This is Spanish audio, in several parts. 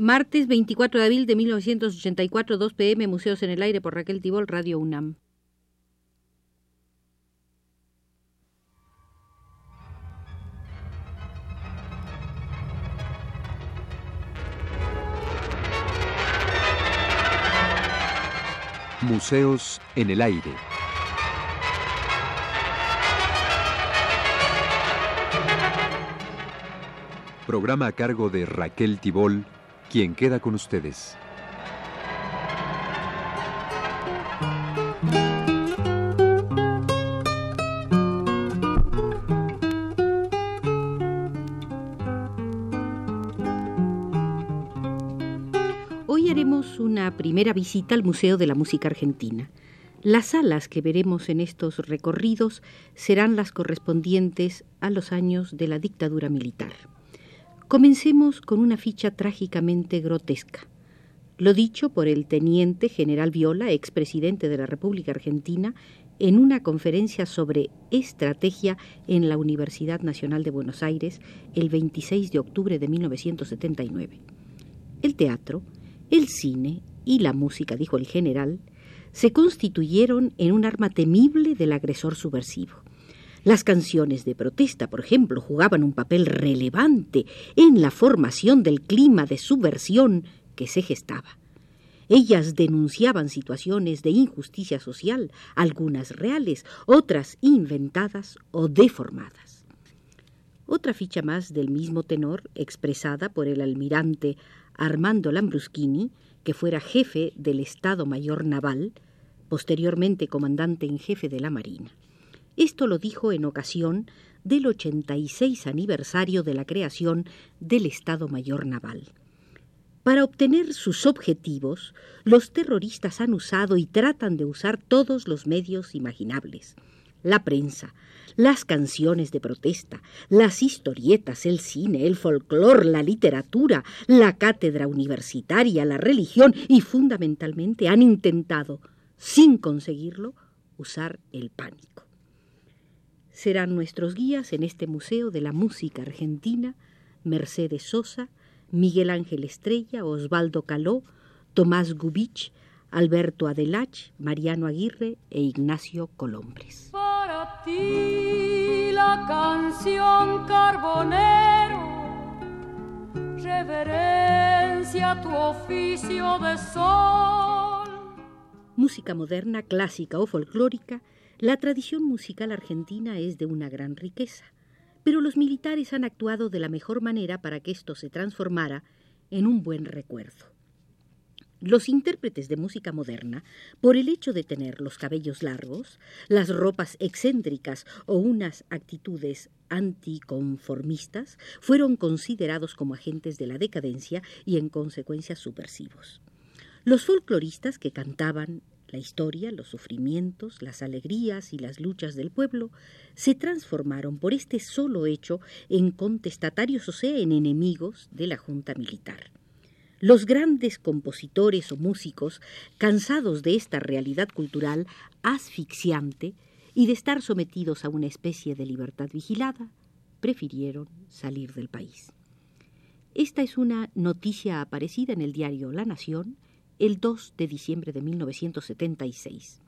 Martes 24 de abril de 1984, 2 pm, Museos en el Aire por Raquel Tibol, Radio UNAM. Museos en el Aire. Programa a cargo de Raquel Tibol quien queda con ustedes. Hoy haremos una primera visita al Museo de la Música Argentina. Las salas que veremos en estos recorridos serán las correspondientes a los años de la dictadura militar. Comencemos con una ficha trágicamente grotesca. Lo dicho por el teniente general Viola, expresidente de la República Argentina, en una conferencia sobre estrategia en la Universidad Nacional de Buenos Aires el 26 de octubre de 1979. El teatro, el cine y la música, dijo el general, se constituyeron en un arma temible del agresor subversivo. Las canciones de protesta, por ejemplo, jugaban un papel relevante en la formación del clima de subversión que se gestaba. Ellas denunciaban situaciones de injusticia social, algunas reales, otras inventadas o deformadas. Otra ficha más del mismo tenor, expresada por el almirante Armando Lambruschini, que fuera jefe del Estado Mayor Naval, posteriormente comandante en jefe de la Marina. Esto lo dijo en ocasión del 86 aniversario de la creación del Estado Mayor Naval. Para obtener sus objetivos, los terroristas han usado y tratan de usar todos los medios imaginables. La prensa, las canciones de protesta, las historietas, el cine, el folclor, la literatura, la cátedra universitaria, la religión y fundamentalmente han intentado, sin conseguirlo, usar el pánico serán nuestros guías en este Museo de la Música Argentina Mercedes Sosa, Miguel Ángel Estrella, Osvaldo Caló, Tomás Gubich, Alberto Adelach, Mariano Aguirre e Ignacio Colombres. Para ti la canción Carbonero, reverencia tu oficio de sol. Música moderna, clásica o folclórica la tradición musical argentina es de una gran riqueza, pero los militares han actuado de la mejor manera para que esto se transformara en un buen recuerdo. Los intérpretes de música moderna, por el hecho de tener los cabellos largos, las ropas excéntricas o unas actitudes anticonformistas, fueron considerados como agentes de la decadencia y en consecuencia subversivos. Los folcloristas que cantaban la historia, los sufrimientos, las alegrías y las luchas del pueblo se transformaron por este solo hecho en contestatarios, o sea, en enemigos de la Junta Militar. Los grandes compositores o músicos, cansados de esta realidad cultural asfixiante y de estar sometidos a una especie de libertad vigilada, prefirieron salir del país. Esta es una noticia aparecida en el diario La Nación el 2 de diciembre de 1976.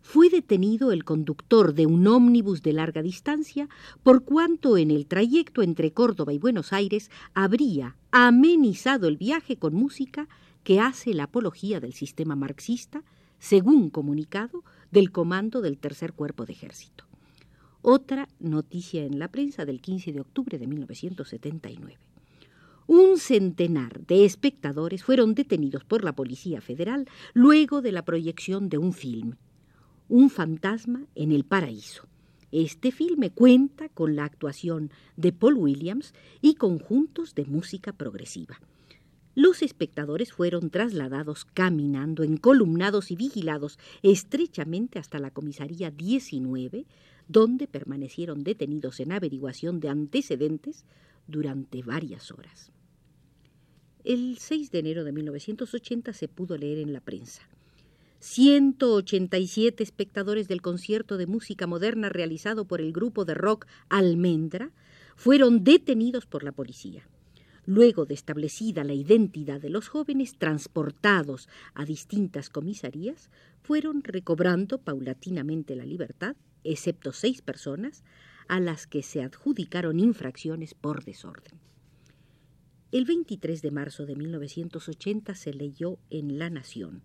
Fue detenido el conductor de un ómnibus de larga distancia por cuanto en el trayecto entre Córdoba y Buenos Aires habría amenizado el viaje con música que hace la apología del sistema marxista, según comunicado del Comando del Tercer Cuerpo de Ejército. Otra noticia en la prensa del 15 de octubre de 1979 un centenar de espectadores fueron detenidos por la Policía Federal luego de la proyección de un film, Un fantasma en el paraíso. Este filme cuenta con la actuación de Paul Williams y conjuntos de música progresiva. Los espectadores fueron trasladados caminando, encolumnados y vigilados estrechamente hasta la comisaría 19, donde permanecieron detenidos en averiguación de antecedentes durante varias horas. El 6 de enero de 1980 se pudo leer en la prensa. 187 espectadores del concierto de música moderna realizado por el grupo de rock Almendra fueron detenidos por la policía. luego de establecida la identidad de los jóvenes transportados a distintas comisarías, fueron recobrando paulatinamente la libertad, excepto seis personas, a las que se adjudicaron infracciones por desorden. El 23 de marzo de 1980 se leyó en La Nación.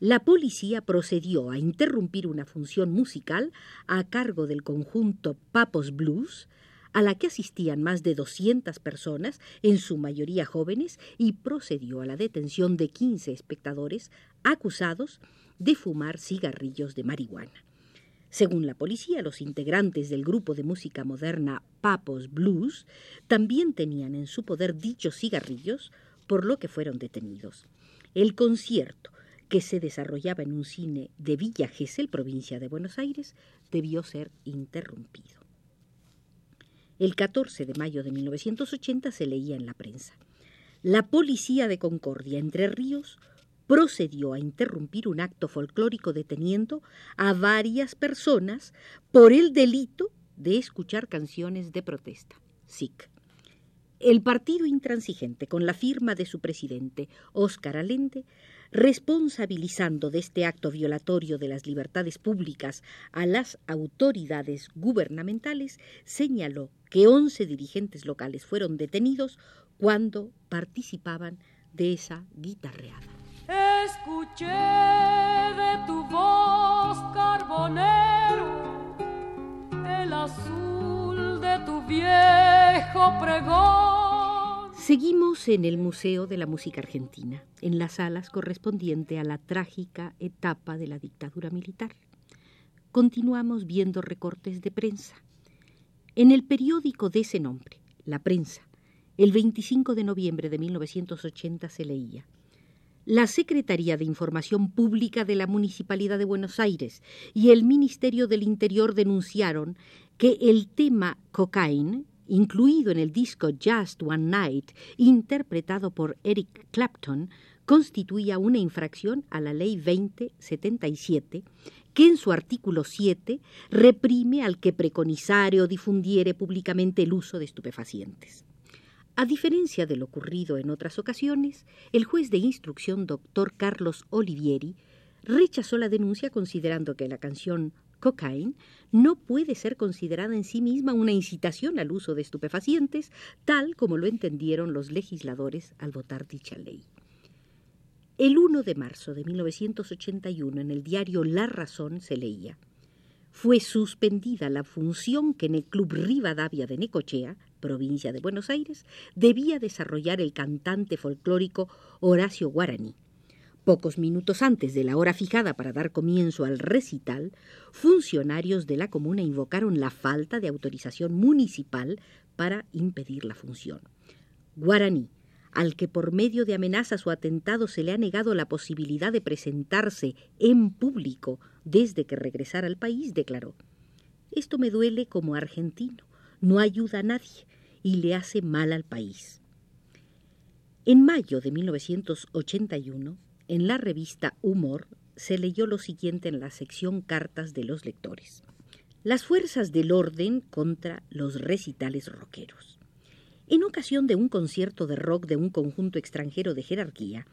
La policía procedió a interrumpir una función musical a cargo del conjunto Papos Blues, a la que asistían más de 200 personas, en su mayoría jóvenes, y procedió a la detención de 15 espectadores acusados de fumar cigarrillos de marihuana. Según la policía, los integrantes del grupo de música moderna Papos Blues también tenían en su poder dichos cigarrillos, por lo que fueron detenidos. El concierto, que se desarrollaba en un cine de Villa Gesell, provincia de Buenos Aires, debió ser interrumpido. El 14 de mayo de 1980 se leía en la prensa. La policía de Concordia, Entre Ríos, procedió a interrumpir un acto folclórico deteniendo a varias personas por el delito de escuchar canciones de protesta. SIC. El partido intransigente, con la firma de su presidente, Óscar Alende, responsabilizando de este acto violatorio de las libertades públicas a las autoridades gubernamentales, señaló que once dirigentes locales fueron detenidos cuando participaban de esa guitarreada. Escuché de tu voz, carbonero, el azul de tu viejo pregón. Seguimos en el Museo de la Música Argentina, en las salas correspondiente a la trágica etapa de la dictadura militar. Continuamos viendo recortes de prensa. En el periódico de ese nombre, La Prensa, el 25 de noviembre de 1980 se leía la Secretaría de Información Pública de la Municipalidad de Buenos Aires y el Ministerio del Interior denunciaron que el tema Cocaine, incluido en el disco Just One Night, interpretado por Eric Clapton, constituía una infracción a la Ley 2077, que en su artículo 7 reprime al que preconizare o difundiere públicamente el uso de estupefacientes. A diferencia de lo ocurrido en otras ocasiones, el juez de instrucción doctor Carlos Olivieri rechazó la denuncia considerando que la canción Cocaine no puede ser considerada en sí misma una incitación al uso de estupefacientes, tal como lo entendieron los legisladores al votar dicha ley. El 1 de marzo de 1981 en el diario La Razón se leía fue suspendida la función que en el Club Rivadavia de Necochea, provincia de Buenos Aires, debía desarrollar el cantante folclórico Horacio Guaraní. Pocos minutos antes de la hora fijada para dar comienzo al recital, funcionarios de la comuna invocaron la falta de autorización municipal para impedir la función. Guaraní, al que por medio de amenazas o atentados se le ha negado la posibilidad de presentarse en público desde que regresara al país, declaró Esto me duele como argentino, no ayuda a nadie y le hace mal al país. En mayo de 1981, en la revista Humor, se leyó lo siguiente en la sección Cartas de los lectores. Las fuerzas del orden contra los recitales rockeros. En ocasión de un concierto de rock de un conjunto extranjero de jerarquía,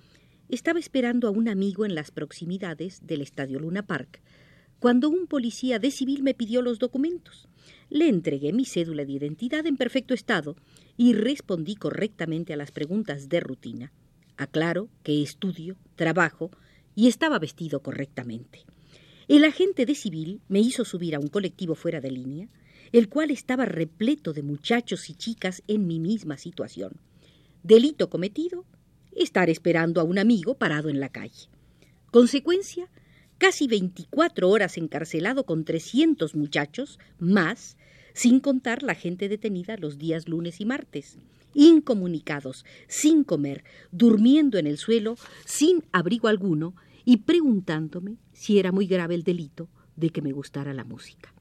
estaba esperando a un amigo en las proximidades del Estadio Luna Park, cuando un policía de civil me pidió los documentos. Le entregué mi cédula de identidad en perfecto estado y respondí correctamente a las preguntas de rutina. Aclaro que estudio, trabajo y estaba vestido correctamente. El agente de civil me hizo subir a un colectivo fuera de línea, el cual estaba repleto de muchachos y chicas en mi misma situación. Delito cometido, estar esperando a un amigo parado en la calle. Consecuencia, casi 24 horas encarcelado con 300 muchachos, más, sin contar la gente detenida los días lunes y martes, incomunicados, sin comer, durmiendo en el suelo, sin abrigo alguno, y preguntándome si era muy grave el delito de que me gustara la música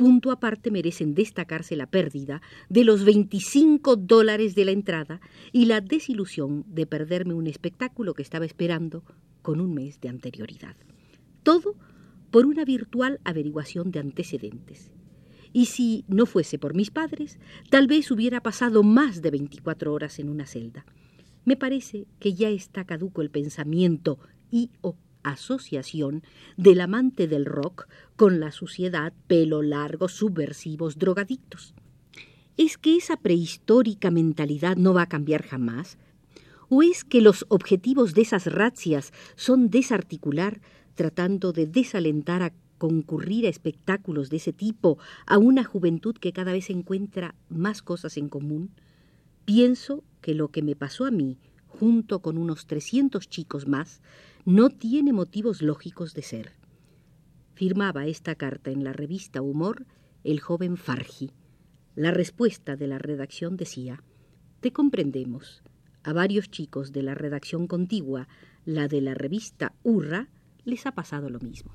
punto aparte merecen destacarse la pérdida de los 25 dólares de la entrada y la desilusión de perderme un espectáculo que estaba esperando con un mes de anterioridad. Todo por una virtual averiguación de antecedentes. y si no fuese por mis padres, tal vez hubiera pasado más de 24 horas en una celda. Me parece que ya está caduco el pensamiento y o asociación del amante del rock con la suciedad, pelo largo, subversivos, drogadictos. ¿Es que esa prehistórica mentalidad no va a cambiar jamás? ¿O es que los objetivos de esas razzias son desarticular, tratando de desalentar a concurrir a espectáculos de ese tipo a una juventud que cada vez encuentra más cosas en común? Pienso que lo que me pasó a mí, junto con unos 300 chicos más, no tiene motivos lógicos de ser. Firmaba esta carta en la revista Humor el joven Fargi. La respuesta de la redacción decía, Te comprendemos. A varios chicos de la redacción contigua, la de la revista Urra, les ha pasado lo mismo.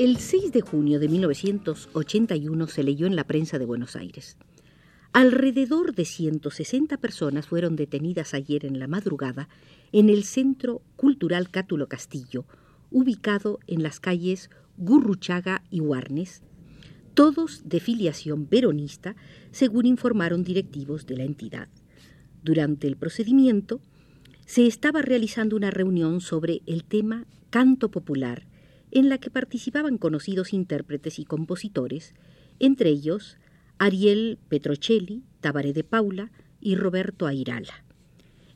El 6 de junio de 1981 se leyó en la prensa de Buenos Aires. Alrededor de 160 personas fueron detenidas ayer en la madrugada en el Centro Cultural Cátulo Castillo, ubicado en las calles Gurruchaga y Huarnes, todos de filiación peronista, según informaron directivos de la entidad. Durante el procedimiento, se estaba realizando una reunión sobre el tema canto popular, en la que participaban conocidos intérpretes y compositores, entre ellos Ariel Petrocelli, Tabaré de Paula y Roberto Airala.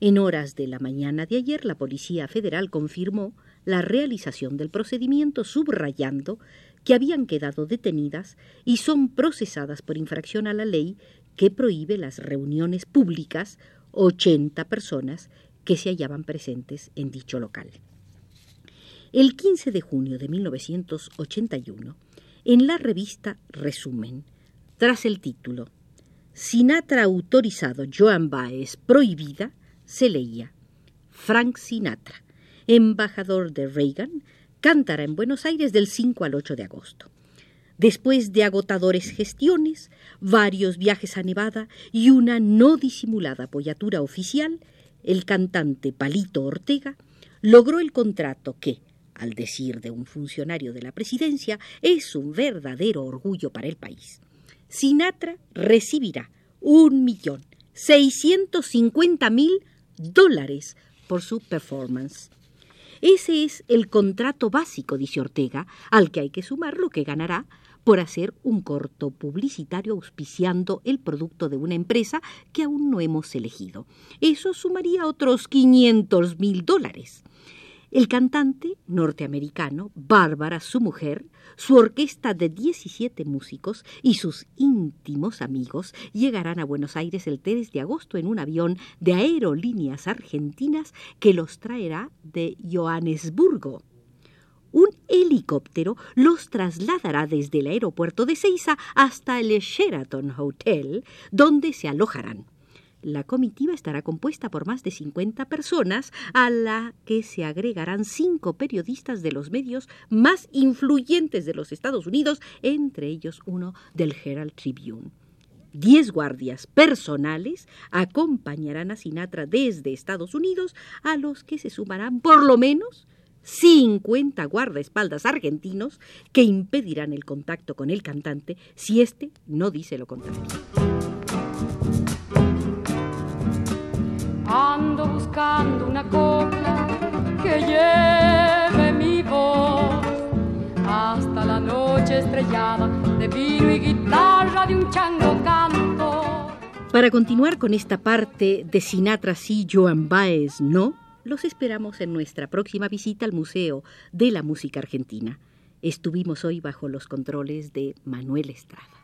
En horas de la mañana de ayer, la Policía Federal confirmó la realización del procedimiento subrayando que habían quedado detenidas y son procesadas por infracción a la ley que prohíbe las reuniones públicas 80 personas que se hallaban presentes en dicho local. El 15 de junio de 1981, en la revista Resumen, tras el título Sinatra autorizado, Joan Baez prohibida, se leía Frank Sinatra, embajador de Reagan, cantará en Buenos Aires del 5 al 8 de agosto. Después de agotadores gestiones, varios viajes a Nevada y una no disimulada apoyatura oficial, el cantante Palito Ortega logró el contrato que, al decir de un funcionario de la presidencia, es un verdadero orgullo para el país. Sinatra recibirá un millón seiscientos cincuenta mil dólares por su performance. Ese es el contrato básico, dice Ortega, al que hay que sumar lo que ganará por hacer un corto publicitario auspiciando el producto de una empresa que aún no hemos elegido. Eso sumaría otros 500 mil dólares. El cantante norteamericano, Bárbara, su mujer, su orquesta de 17 músicos y sus íntimos amigos llegarán a Buenos Aires el 3 de agosto en un avión de aerolíneas argentinas que los traerá de Johannesburgo. Un helicóptero los trasladará desde el aeropuerto de Ceiza hasta el Sheraton Hotel, donde se alojarán. La comitiva estará compuesta por más de 50 personas, a la que se agregarán cinco periodistas de los medios más influyentes de los Estados Unidos, entre ellos uno del Herald Tribune. Diez guardias personales acompañarán a Sinatra desde Estados Unidos, a los que se sumarán por lo menos 50 guardaespaldas argentinos que impedirán el contacto con el cantante si éste no dice lo contrario. Ando buscando una copla que lleve mi voz hasta la noche estrellada de vino y guitarra de un chango canto. Para continuar con esta parte de Sinatra sí, Joan Baez no, los esperamos en nuestra próxima visita al Museo de la Música Argentina. Estuvimos hoy bajo los controles de Manuel Estrada.